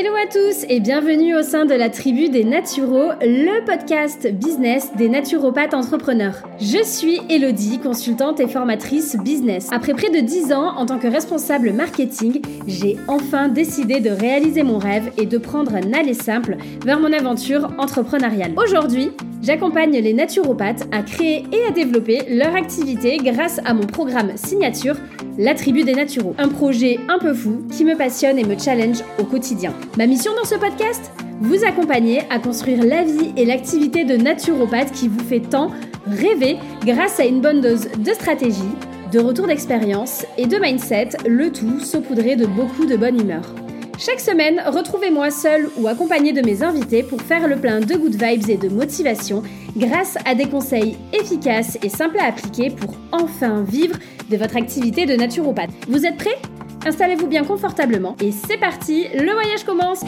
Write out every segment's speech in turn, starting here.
Ele Hello à tous et bienvenue au sein de la tribu des Naturaux, le podcast business des naturopathes entrepreneurs. Je suis Elodie, consultante et formatrice business. Après près de 10 ans en tant que responsable marketing, j'ai enfin décidé de réaliser mon rêve et de prendre un aller simple vers mon aventure entrepreneuriale. Aujourd'hui, J'accompagne les naturopathes à créer et à développer leur activité grâce à mon programme signature, La Tribu des Naturaux. Un projet un peu fou qui me passionne et me challenge au quotidien. Mission dans ce podcast Vous accompagner à construire la vie et l'activité de naturopathe qui vous fait tant rêver grâce à une bonne dose de stratégie, de retour d'expérience et de mindset, le tout saupoudré de beaucoup de bonne humeur. Chaque semaine, retrouvez-moi seul ou accompagné de mes invités pour faire le plein de good vibes et de motivation grâce à des conseils efficaces et simples à appliquer pour enfin vivre de votre activité de naturopathe. Vous êtes prêts? Installez-vous bien confortablement et c'est parti, le voyage commence.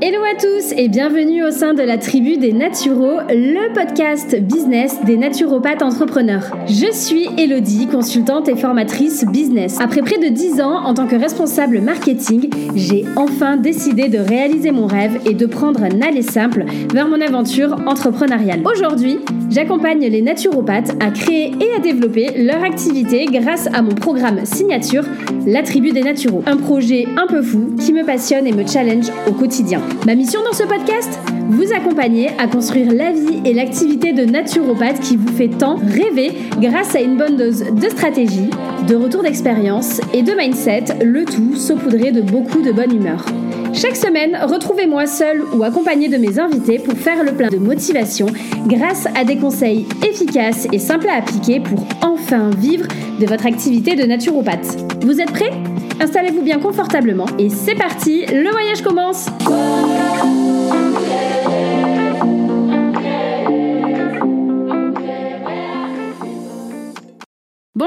Hello à tous et bienvenue au sein de la tribu des Naturaux, le podcast business des naturopathes entrepreneurs. Je suis Elodie, consultante et formatrice business. Après près de 10 ans en tant que responsable marketing, j'ai enfin décidé de réaliser mon rêve et de prendre un aller simple vers mon aventure entrepreneuriale. Aujourd'hui, j'accompagne les naturopathes à créer et à développer leur activité grâce à mon programme signature, La Tribu des Naturaux. Un projet un peu fou qui me passionne et me challenge au quotidien. Ma mission dans ce podcast Vous accompagner à construire la vie et l'activité de naturopathe qui vous fait tant rêver grâce à une bonne dose de stratégie, de retour d'expérience et de mindset, le tout saupoudré de beaucoup de bonne humeur. Chaque semaine, retrouvez-moi seul ou accompagné de mes invités pour faire le plein de motivation grâce à des conseils efficaces et simples à appliquer pour enfin vivre de votre activité de naturopathe. Vous êtes prêts? Installez-vous bien confortablement et c'est parti, le voyage commence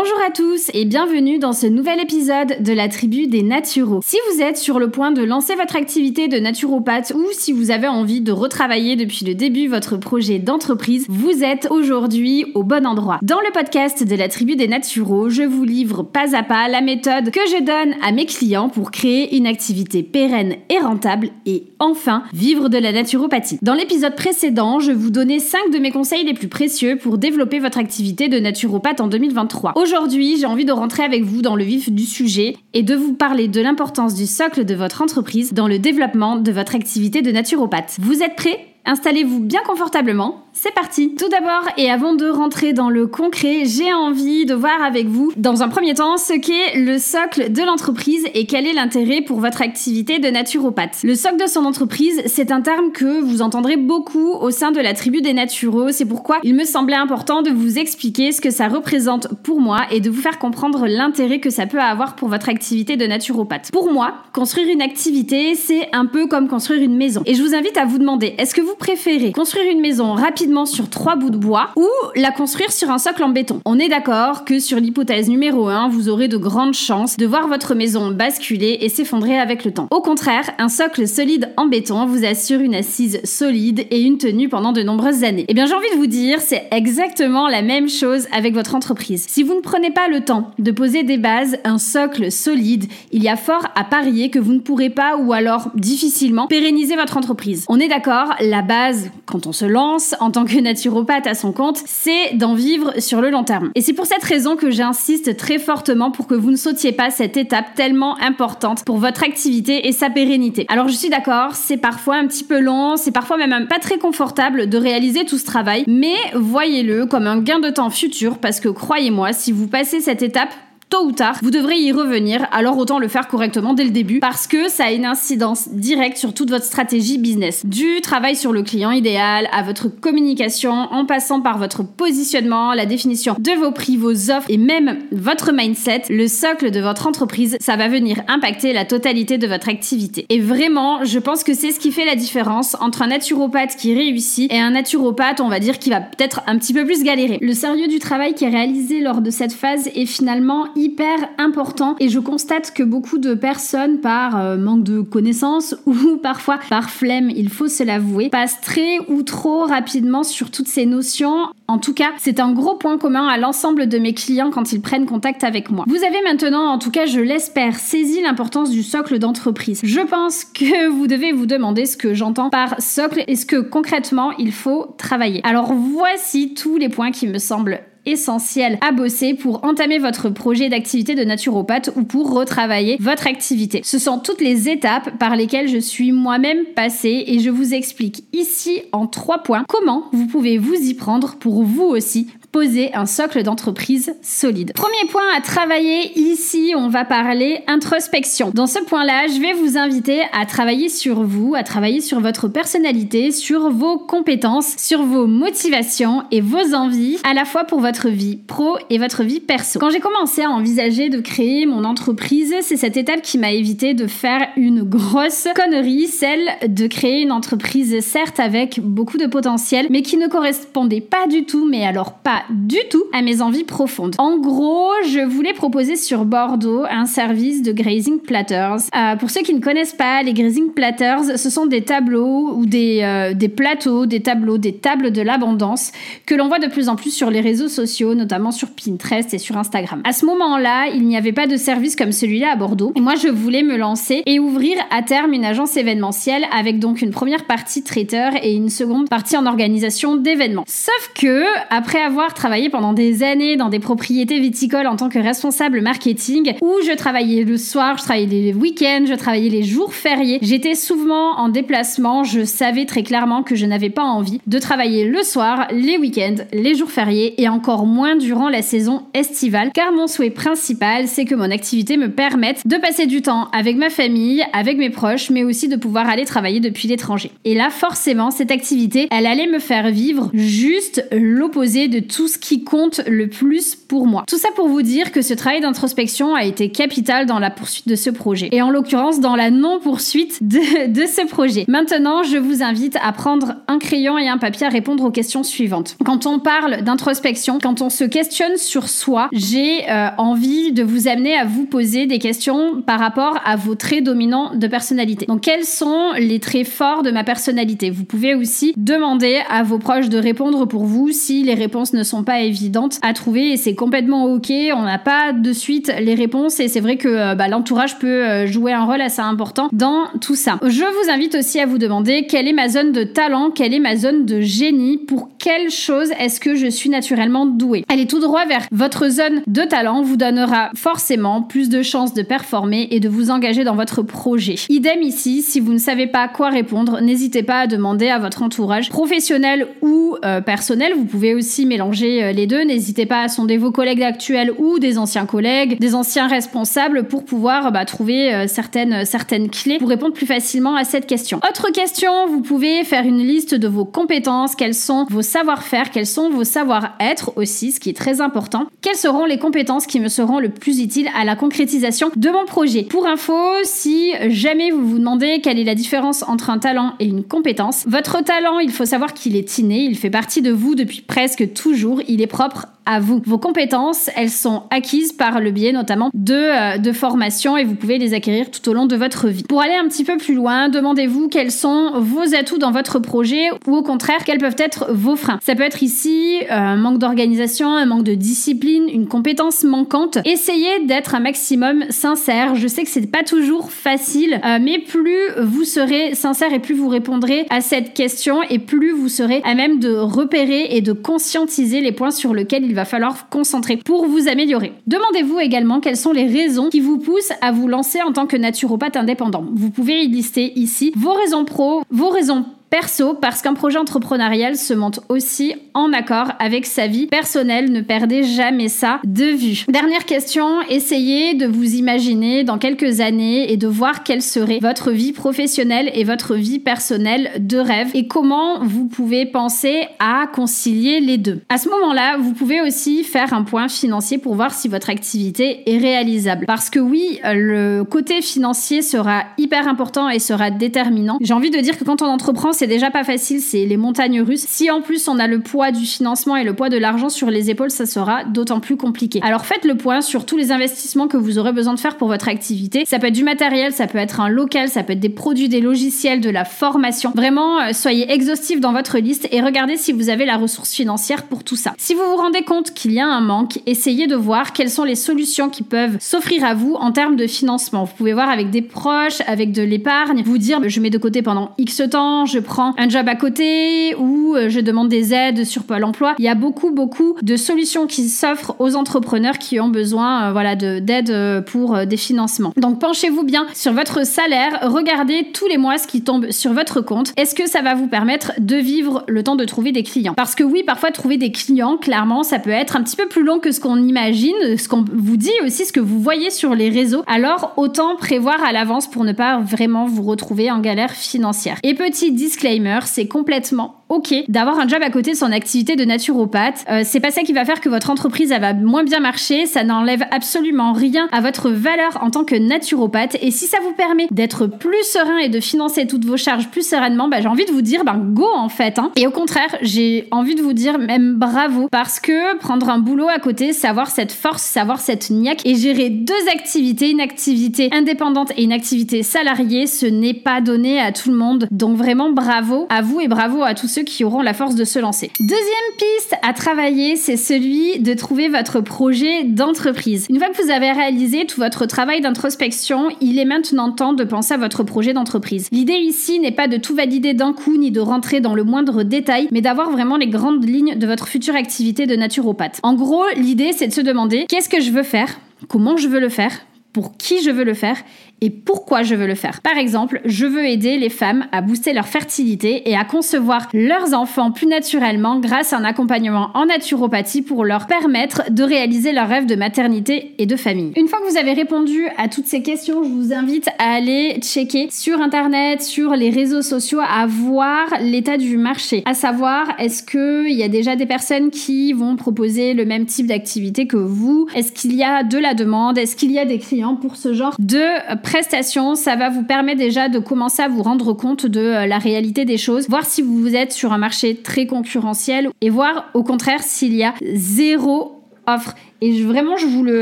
Bonjour à tous et bienvenue dans ce nouvel épisode de la tribu des naturaux. Si vous êtes sur le point de lancer votre activité de naturopathe ou si vous avez envie de retravailler depuis le début votre projet d'entreprise, vous êtes aujourd'hui au bon endroit. Dans le podcast de la tribu des naturaux, je vous livre pas à pas la méthode que je donne à mes clients pour créer une activité pérenne et rentable et enfin vivre de la naturopathie. Dans l'épisode précédent, je vous donnais 5 de mes conseils les plus précieux pour développer votre activité de naturopathe en 2023. Aujourd'hui, j'ai envie de rentrer avec vous dans le vif du sujet et de vous parler de l'importance du socle de votre entreprise dans le développement de votre activité de naturopathe. Vous êtes prêts? Installez-vous bien confortablement c'est parti Tout d'abord, et avant de rentrer dans le concret, j'ai envie de voir avec vous, dans un premier temps, ce qu'est le socle de l'entreprise et quel est l'intérêt pour votre activité de naturopathe. Le socle de son entreprise, c'est un terme que vous entendrez beaucoup au sein de la tribu des naturaux, c'est pourquoi il me semblait important de vous expliquer ce que ça représente pour moi et de vous faire comprendre l'intérêt que ça peut avoir pour votre activité de naturopathe. Pour moi, construire une activité, c'est un peu comme construire une maison. Et je vous invite à vous demander, est-ce que vous préférez construire une maison rapidement sur trois bouts de bois ou la construire sur un socle en béton. On est d'accord que sur l'hypothèse numéro 1, vous aurez de grandes chances de voir votre maison basculer et s'effondrer avec le temps. Au contraire, un socle solide en béton vous assure une assise solide et une tenue pendant de nombreuses années. Eh bien, j'ai envie de vous dire, c'est exactement la même chose avec votre entreprise. Si vous ne prenez pas le temps de poser des bases, un socle solide, il y a fort à parier que vous ne pourrez pas ou alors difficilement pérenniser votre entreprise. On est d'accord, la base, quand on se lance en tant que naturopathe à son compte, c'est d'en vivre sur le long terme. Et c'est pour cette raison que j'insiste très fortement pour que vous ne sautiez pas cette étape tellement importante pour votre activité et sa pérennité. Alors je suis d'accord, c'est parfois un petit peu long, c'est parfois même pas très confortable de réaliser tout ce travail, mais voyez-le comme un gain de temps futur parce que croyez-moi, si vous passez cette étape, tôt ou tard, vous devrez y revenir, alors autant le faire correctement dès le début parce que ça a une incidence directe sur toute votre stratégie business. Du travail sur le client idéal à votre communication en passant par votre positionnement, la définition de vos prix, vos offres et même votre mindset, le socle de votre entreprise, ça va venir impacter la totalité de votre activité. Et vraiment, je pense que c'est ce qui fait la différence entre un naturopathe qui réussit et un naturopathe, on va dire, qui va peut-être un petit peu plus galérer. Le sérieux du travail qui est réalisé lors de cette phase est finalement hyper important et je constate que beaucoup de personnes par euh, manque de connaissances ou parfois par flemme, il faut se l'avouer, passent très ou trop rapidement sur toutes ces notions. En tout cas, c'est un gros point commun à l'ensemble de mes clients quand ils prennent contact avec moi. Vous avez maintenant, en tout cas je l'espère, saisi l'importance du socle d'entreprise. Je pense que vous devez vous demander ce que j'entends par socle et ce que concrètement il faut travailler. Alors voici tous les points qui me semblent essentiels à bosser pour entamer votre projet d'activité de naturopathe ou pour retravailler votre activité. Ce sont toutes les étapes par lesquelles je suis moi-même passée et je vous explique ici en trois points comment vous pouvez vous y prendre pour vous aussi poser un socle d'entreprise solide. Premier point à travailler ici, on va parler introspection. Dans ce point-là, je vais vous inviter à travailler sur vous, à travailler sur votre personnalité, sur vos compétences, sur vos motivations et vos envies, à la fois pour votre vie pro et votre vie perso. Quand j'ai commencé à envisager de créer mon entreprise, c'est cette étape qui m'a évité de faire une grosse connerie, celle de créer une entreprise certes avec beaucoup de potentiel, mais qui ne correspondait pas du tout, mais alors pas du tout à mes envies profondes. En gros, je voulais proposer sur Bordeaux un service de grazing platters. Euh, pour ceux qui ne connaissent pas, les grazing platters, ce sont des tableaux ou des, euh, des plateaux, des tableaux, des tables de l'abondance que l'on voit de plus en plus sur les réseaux sociaux, notamment sur Pinterest et sur Instagram. À ce moment-là, il n'y avait pas de service comme celui-là à Bordeaux. Et moi, je voulais me lancer et ouvrir à terme une agence événementielle avec donc une première partie traiteur et une seconde partie en organisation d'événements. Sauf que, après avoir travaillé pendant des années dans des propriétés viticoles en tant que responsable marketing, où je travaillais le soir, je travaillais les week-ends, je travaillais les jours fériés. J'étais souvent en déplacement, je savais très clairement que je n'avais pas envie de travailler le soir, les week-ends, les jours fériés et encore moins durant la saison estivale, car mon souhait principal, c'est que mon activité me permette de passer du temps avec ma famille, avec mes proches, mais aussi de pouvoir aller travailler depuis l'étranger. Et là, forcément, cette activité, elle allait me faire vivre juste l'opposé de tout ce qui compte le plus pour moi. Tout ça pour vous dire que ce travail d'introspection a été capital dans la poursuite de ce projet. Et en l'occurrence, dans la non-poursuite de, de ce projet. Maintenant, je vous invite à prendre un crayon et un papier à répondre aux questions suivantes. Quand on parle d'introspection, quand on se questionne sur soi, j'ai euh, envie de vous amener à vous poser des questions par rapport à vos traits dominants de personnalité. Donc, quels sont les traits forts de ma personnalité? Vous pouvez aussi demander à vos proches de répondre pour vous si les réponses ne sont sont pas évidentes à trouver et c'est complètement ok. On n'a pas de suite les réponses et c'est vrai que euh, bah, l'entourage peut euh, jouer un rôle assez important dans tout ça. Je vous invite aussi à vous demander quelle est ma zone de talent, quelle est ma zone de génie, pour quelle chose est-ce que je suis naturellement douée? Aller tout droit vers votre zone de talent vous donnera forcément plus de chances de performer et de vous engager dans votre projet. Idem ici, si vous ne savez pas quoi répondre, n'hésitez pas à demander à votre entourage professionnel ou euh, personnel. Vous pouvez aussi mélanger euh, les deux. N'hésitez pas à sonder vos collègues actuels ou des anciens collègues, des anciens responsables pour pouvoir bah, trouver euh, certaines, certaines clés pour répondre plus facilement à cette question. Autre question, vous pouvez faire une liste de vos compétences, quels sont vos savoir-faire, quels sont vos savoir-être? Aussi, ce qui est très important. Quelles seront les compétences qui me seront le plus utiles à la concrétisation de mon projet? Pour info, si jamais vous vous demandez quelle est la différence entre un talent et une compétence, votre talent, il faut savoir qu'il est inné, il fait partie de vous depuis presque toujours il est propre à vous. Vos compétences, elles sont acquises par le biais notamment de, euh, de formation et vous pouvez les acquérir tout au long de votre vie. Pour aller un petit peu plus loin, demandez-vous quels sont vos atouts dans votre projet ou au contraire quels peuvent être vos freins. Ça peut être ici euh, un manque d'organisation, un manque de discipline, une compétence manquante. Essayez d'être un maximum sincère. Je sais que c'est pas toujours facile, euh, mais plus vous serez sincère et plus vous répondrez à cette question et plus vous serez à même de repérer et de conscientiser les points sur lesquels il va falloir concentrer pour vous améliorer. Demandez-vous également quelles sont les raisons qui vous poussent à vous lancer en tant que naturopathe indépendant. Vous pouvez y lister ici vos raisons pro, vos raisons perso parce qu'un projet entrepreneurial se monte aussi en accord avec sa vie personnelle. Ne perdez jamais ça de vue. Dernière question, essayez de vous imaginer dans quelques années et de voir quelle serait votre vie professionnelle et votre vie personnelle de rêve et comment vous pouvez penser à concilier les deux. À ce moment-là, vous pouvez aussi faire un point financier pour voir si votre activité est réalisable. Parce que oui, le côté financier sera hyper important et sera déterminant. J'ai envie de dire que quand on entreprend, c'est déjà pas facile, c'est les montagnes russes. Si en plus on a le poids du financement et le poids de l'argent sur les épaules, ça sera d'autant plus compliqué. Alors faites le point sur tous les investissements que vous aurez besoin de faire pour votre activité. Ça peut être du matériel, ça peut être un local, ça peut être des produits, des logiciels, de la formation. Vraiment, euh, soyez exhaustif dans votre liste et regardez si vous avez la ressource financière pour tout ça. Si vous vous rendez compte qu'il y a un manque, essayez de voir quelles sont les solutions qui peuvent s'offrir à vous en termes de financement. Vous pouvez voir avec des proches, avec de l'épargne, vous dire je mets de côté pendant X temps, je prends un job à côté ou euh, je demande des aides sur Pôle emploi. Il y a beaucoup, beaucoup de solutions qui s'offrent aux entrepreneurs qui ont besoin euh, d'aide euh, pour des financements. Donc penchez-vous bien sur votre salaire, regardez tous les mois ce qui tombe sur votre compte. Est-ce que ça va vous permettre de vivre le temps de trouver des clients? Parce que oui, parfois trouver des clients, clairement, ça peut être un petit peu plus long que ce qu'on imagine, ce qu'on vous dit aussi, ce que vous voyez sur les réseaux. Alors autant prévoir à l'avance pour ne pas vraiment vous retrouver en galère financière. Et petit disclaimer, c'est complètement ok d'avoir un job à côté de son activité de naturopathe. Euh, c'est pas ça qui va faire que votre entreprise va moins bien marcher. Ça n'enlève absolument rien à votre valeur en tant que naturopathe. Et si ça vous permet d'être plus serein et de financer toutes vos charges plus sereinement, bah, j'ai envie de vous dire, ben go en fait. Hein. Et au contraire, j'ai envie de vous dire même bravo parce que prendre un boulot à côté, savoir cette force, savoir cette niaque et gérer deux activités, une activité indépendante et une activité salariée, ce n'est pas donné à tout le monde. Donc vraiment bravo à vous et bravo à tous ceux qui auront la force de se lancer. Deuxième piste à travailler, c'est celui de trouver votre projet d'entreprise. Une fois que vous avez réalisé tout votre travail d'introspection, il est maintenant temps de penser à votre projet d'entreprise. L'idée ici n'est pas de tout valider d'un coup ni de rentrer dans le moindre détail, mais d'avoir vraiment les grandes lignes de votre future activité de naturopathe. En gros, l'idée c'est de se demander qu'est-ce que je veux faire, comment je veux le faire, pour qui je veux le faire? Et pourquoi je veux le faire? Par exemple, je veux aider les femmes à booster leur fertilité et à concevoir leurs enfants plus naturellement grâce à un accompagnement en naturopathie pour leur permettre de réaliser leurs rêves de maternité et de famille. Une fois que vous avez répondu à toutes ces questions, je vous invite à aller checker sur internet, sur les réseaux sociaux, à voir l'état du marché. À savoir, est-ce qu'il y a déjà des personnes qui vont proposer le même type d'activité que vous? Est-ce qu'il y a de la demande? Est-ce qu'il y a des clients pour ce genre de prestation, ça va vous permettre déjà de commencer à vous rendre compte de euh, la réalité des choses, voir si vous êtes sur un marché très concurrentiel et voir au contraire s'il y a zéro offre. Et vraiment, je vous, le,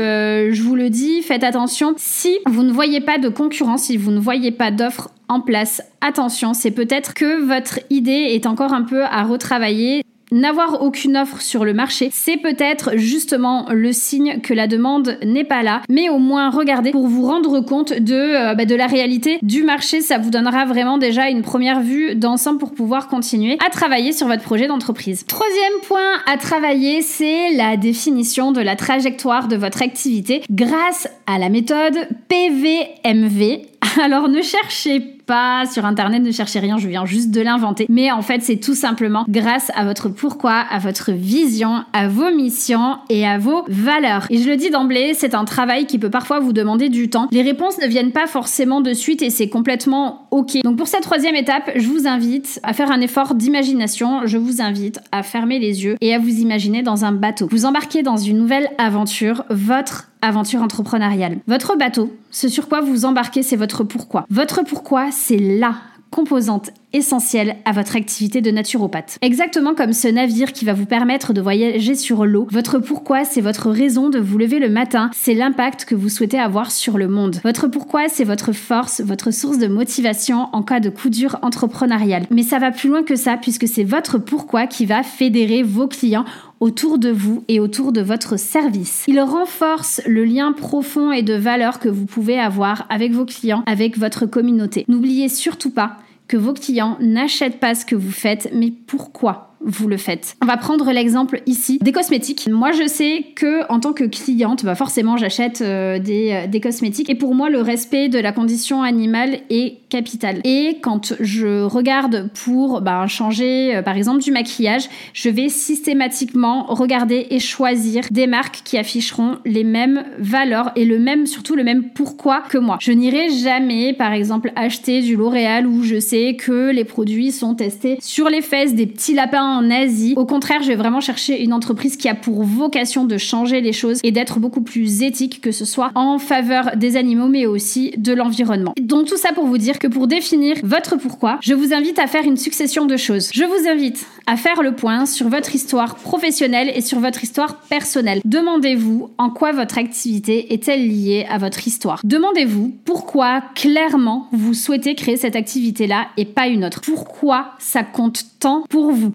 euh, je vous le dis, faites attention. Si vous ne voyez pas de concurrence, si vous ne voyez pas d'offre en place, attention, c'est peut-être que votre idée est encore un peu à retravailler. N'avoir aucune offre sur le marché, c'est peut-être justement le signe que la demande n'est pas là, mais au moins regardez pour vous rendre compte de, euh, bah, de la réalité du marché, ça vous donnera vraiment déjà une première vue d'ensemble pour pouvoir continuer à travailler sur votre projet d'entreprise. Troisième point à travailler, c'est la définition de la trajectoire de votre activité grâce à la méthode PVMV. Alors ne cherchez pas pas sur internet, ne cherchez rien, je viens juste de l'inventer. Mais en fait, c'est tout simplement grâce à votre pourquoi, à votre vision, à vos missions et à vos valeurs. Et je le dis d'emblée, c'est un travail qui peut parfois vous demander du temps. Les réponses ne viennent pas forcément de suite et c'est complètement ok. Donc pour cette troisième étape, je vous invite à faire un effort d'imagination. Je vous invite à fermer les yeux et à vous imaginer dans un bateau. Vous embarquez dans une nouvelle aventure, votre aventure entrepreneuriale. Votre bateau, ce sur quoi vous embarquez, c'est votre pourquoi. Votre pourquoi, c'est la composante essentielle à votre activité de naturopathe. Exactement comme ce navire qui va vous permettre de voyager sur l'eau, votre pourquoi, c'est votre raison de vous lever le matin, c'est l'impact que vous souhaitez avoir sur le monde. Votre pourquoi, c'est votre force, votre source de motivation en cas de coup dur entrepreneurial. Mais ça va plus loin que ça puisque c'est votre pourquoi qui va fédérer vos clients autour de vous et autour de votre service. Il renforce le lien profond et de valeur que vous pouvez avoir avec vos clients, avec votre communauté. N'oubliez surtout pas que vos clients n'achètent pas ce que vous faites, mais pourquoi? Vous le faites. On va prendre l'exemple ici des cosmétiques. Moi, je sais que en tant que cliente, bah forcément, j'achète euh, des, euh, des, cosmétiques. Et pour moi, le respect de la condition animale est capital. Et quand je regarde pour bah, changer, euh, par exemple, du maquillage, je vais systématiquement regarder et choisir des marques qui afficheront les mêmes valeurs et le même, surtout le même pourquoi que moi. Je n'irai jamais, par exemple, acheter du L'Oréal où je sais que les produits sont testés sur les fesses des petits lapins en Asie. Au contraire, je vais vraiment chercher une entreprise qui a pour vocation de changer les choses et d'être beaucoup plus éthique, que ce soit en faveur des animaux, mais aussi de l'environnement. Donc tout ça pour vous dire que pour définir votre pourquoi, je vous invite à faire une succession de choses. Je vous invite à faire le point sur votre histoire professionnelle et sur votre histoire personnelle. Demandez-vous en quoi votre activité est-elle liée à votre histoire. Demandez-vous pourquoi clairement vous souhaitez créer cette activité-là et pas une autre. Pourquoi ça compte tant pour vous.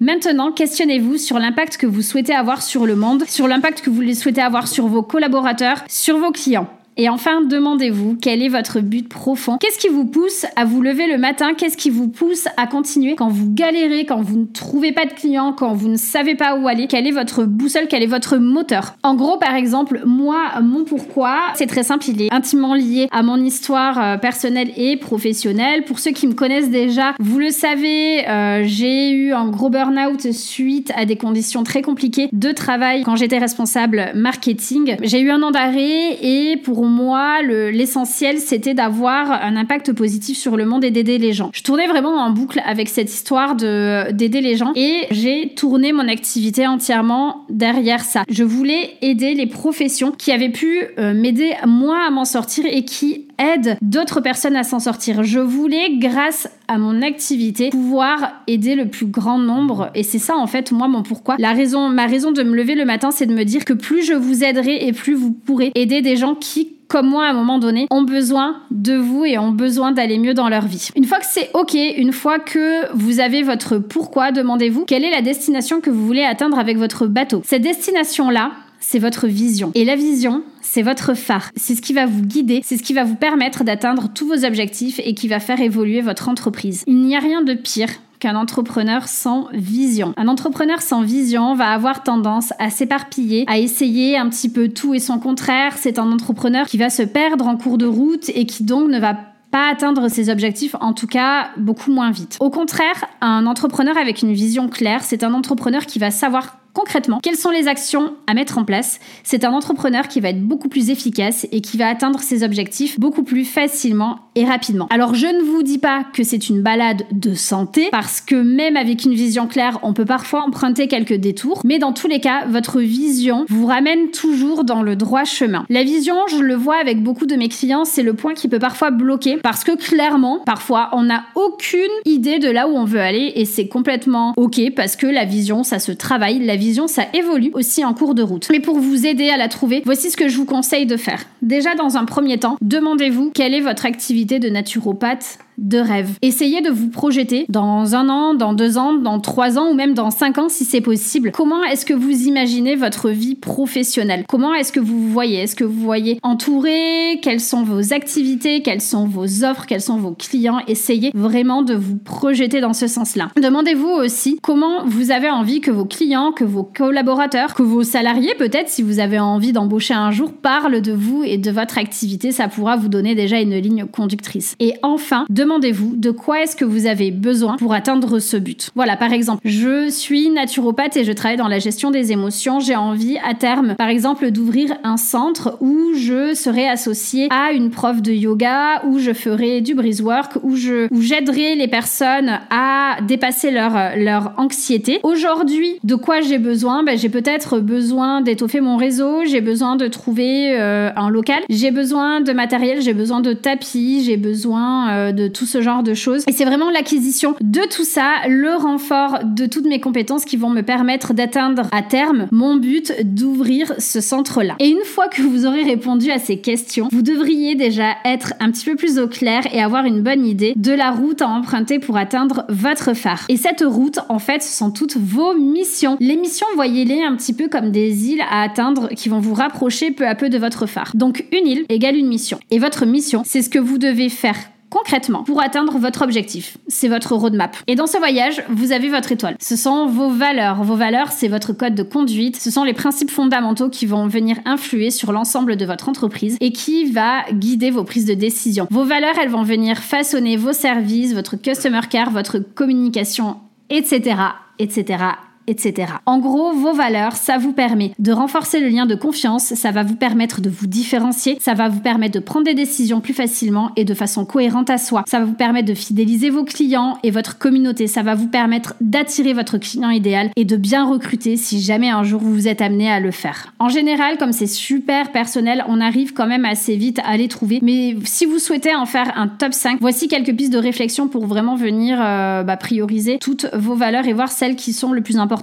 Questionnez-vous sur l'impact que vous souhaitez avoir sur le monde, sur l'impact que vous souhaitez avoir sur vos collaborateurs, sur vos clients. Et enfin, demandez-vous quel est votre but profond? Qu'est-ce qui vous pousse à vous lever le matin? Qu'est-ce qui vous pousse à continuer? Quand vous galérez, quand vous ne trouvez pas de clients, quand vous ne savez pas où aller Quelle est votre boussole? Quel est votre moteur? En gros, par exemple, moi, mon pourquoi, c'est très simple, il est intimement lié à mon histoire euh, personnelle et professionnelle. Pour ceux qui me connaissent déjà, vous le savez, euh, j'ai eu un gros burn-out suite à des conditions très compliquées de travail quand j'étais responsable marketing. J'ai eu un an d'arrêt et pour moi, l'essentiel, c'était d'avoir un impact positif sur le monde et d'aider les gens. Je tournais vraiment en boucle avec cette histoire d'aider les gens et j'ai tourné mon activité entièrement derrière ça. Je voulais aider les professions qui avaient pu euh, m'aider moi à m'en sortir et qui aident d'autres personnes à s'en sortir. Je voulais, grâce à mon activité, pouvoir aider le plus grand nombre. Et c'est ça, en fait, moi, mon pourquoi. La raison, ma raison de me lever le matin, c'est de me dire que plus je vous aiderai et plus vous pourrez aider des gens qui comme moi à un moment donné, ont besoin de vous et ont besoin d'aller mieux dans leur vie. Une fois que c'est OK, une fois que vous avez votre pourquoi, demandez-vous quelle est la destination que vous voulez atteindre avec votre bateau. Cette destination-là, c'est votre vision. Et la vision, c'est votre phare. C'est ce qui va vous guider, c'est ce qui va vous permettre d'atteindre tous vos objectifs et qui va faire évoluer votre entreprise. Il n'y a rien de pire entrepreneur sans vision. Un entrepreneur sans vision va avoir tendance à s'éparpiller, à essayer un petit peu tout et son contraire. C'est un entrepreneur qui va se perdre en cours de route et qui donc ne va pas atteindre ses objectifs, en tout cas beaucoup moins vite. Au contraire, un entrepreneur avec une vision claire, c'est un entrepreneur qui va savoir Concrètement, quelles sont les actions à mettre en place? C'est un entrepreneur qui va être beaucoup plus efficace et qui va atteindre ses objectifs beaucoup plus facilement et rapidement. Alors je ne vous dis pas que c'est une balade de santé parce que même avec une vision claire, on peut parfois emprunter quelques détours, mais dans tous les cas, votre vision vous ramène toujours dans le droit chemin. La vision, je le vois avec beaucoup de mes clients, c'est le point qui peut parfois bloquer parce que clairement, parfois, on n'a aucune idée de là où on veut aller et c'est complètement OK parce que la vision, ça se travaille, ça évolue aussi en cours de route. Mais pour vous aider à la trouver, voici ce que je vous conseille de faire. Déjà, dans un premier temps, demandez-vous quelle est votre activité de naturopathe de rêve. Essayez de vous projeter dans un an, dans deux ans, dans trois ans ou même dans cinq ans si c'est possible. Comment est-ce que vous imaginez votre vie professionnelle? Comment est-ce que vous vous voyez? Est-ce que vous voyez entouré? Quelles sont vos activités? Quelles sont vos offres? Quels sont vos clients? Essayez vraiment de vous projeter dans ce sens-là. Demandez-vous aussi comment vous avez envie que vos clients, que vos collaborateurs, que vos salariés peut-être, si vous avez envie d'embaucher un jour, parlent de vous et de votre activité. Ça pourra vous donner déjà une ligne conductrice. Et enfin, de demandez-vous de quoi est-ce que vous avez besoin pour atteindre ce but. Voilà, par exemple, je suis naturopathe et je travaille dans la gestion des émotions. J'ai envie à terme, par exemple, d'ouvrir un centre où je serai associée à une prof de yoga, où je ferai du breeze work, où je, où j'aiderai les personnes à dépasser leur, leur anxiété. Aujourd'hui, de quoi j'ai besoin? Ben, J'ai peut-être besoin d'étoffer mon réseau, j'ai besoin de trouver euh, un local, j'ai besoin de matériel, j'ai besoin de tapis, j'ai besoin euh, de tout ce genre de choses. Et c'est vraiment l'acquisition de tout ça, le renfort de toutes mes compétences qui vont me permettre d'atteindre à terme mon but d'ouvrir ce centre-là. Et une fois que vous aurez répondu à ces questions, vous devriez déjà être un petit peu plus au clair et avoir une bonne idée de la route à emprunter pour atteindre votre phare. Et cette route, en fait, ce sont toutes vos missions. Les missions, voyez-les un petit peu comme des îles à atteindre qui vont vous rapprocher peu à peu de votre phare. Donc une île égale une mission. Et votre mission, c'est ce que vous devez faire concrètement pour atteindre votre objectif. C'est votre roadmap. Et dans ce voyage, vous avez votre étoile. Ce sont vos valeurs. Vos valeurs, c'est votre code de conduite. Ce sont les principes fondamentaux qui vont venir influer sur l'ensemble de votre entreprise et qui va guider vos prises de décision. Vos valeurs, elles vont venir façonner vos services, votre customer care, votre communication, etc., etc., etc. En gros, vos valeurs, ça vous permet de renforcer le lien de confiance, ça va vous permettre de vous différencier, ça va vous permettre de prendre des décisions plus facilement et de façon cohérente à soi. Ça va vous permettre de fidéliser vos clients et votre communauté. Ça va vous permettre d'attirer votre client idéal et de bien recruter si jamais un jour vous vous êtes amené à le faire. En général, comme c'est super personnel, on arrive quand même assez vite à les trouver. Mais si vous souhaitez en faire un top 5, voici quelques pistes de réflexion pour vraiment venir euh, bah, prioriser toutes vos valeurs et voir celles qui sont le plus importantes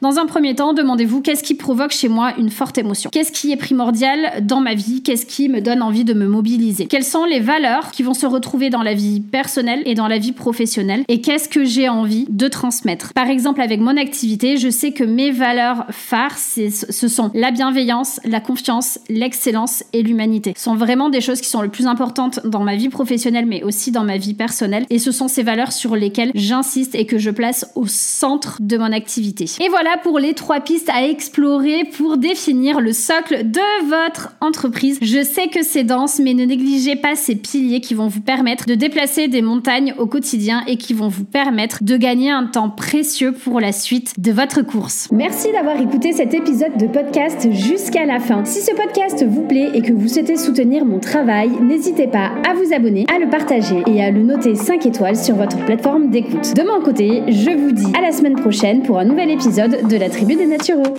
Dans un premier temps, demandez-vous qu'est-ce qui provoque chez moi une forte émotion? Qu'est-ce qui est primordial dans ma vie? Qu'est-ce qui me donne envie de me mobiliser? Quelles sont les valeurs qui vont se retrouver dans la vie personnelle et dans la vie professionnelle? Et qu'est-ce que j'ai envie de transmettre? Par exemple, avec mon activité, je sais que mes valeurs phares, ce sont la bienveillance, la confiance, l'excellence et l'humanité. Ce sont vraiment des choses qui sont les plus importantes dans ma vie professionnelle, mais aussi dans ma vie personnelle. Et ce sont ces valeurs sur lesquelles j'insiste et que je place au centre de mon activité. Et voilà pour les trois pistes à explorer pour définir le socle de votre entreprise. Je sais que c'est dense, mais ne négligez pas ces piliers qui vont vous permettre de déplacer des montagnes au quotidien et qui vont vous permettre de gagner un temps précieux pour la suite de votre course. Merci d'avoir écouté cet épisode de podcast jusqu'à la fin. Si ce podcast vous plaît et que vous souhaitez soutenir mon travail, n'hésitez pas à vous abonner, à le partager et à le noter 5 étoiles sur votre plateforme d'écoute. De mon côté, je vous dis à la semaine prochaine pour un épisode de la Tribu des Naturaux.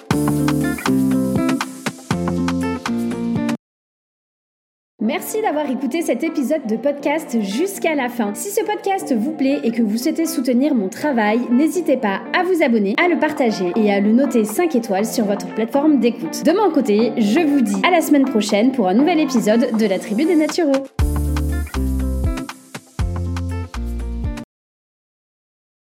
Merci d'avoir écouté cet épisode de podcast jusqu'à la fin. Si ce podcast vous plaît et que vous souhaitez soutenir mon travail, n'hésitez pas à vous abonner, à le partager et à le noter 5 étoiles sur votre plateforme d'écoute. De mon côté, je vous dis à la semaine prochaine pour un nouvel épisode de la Tribu des Naturaux.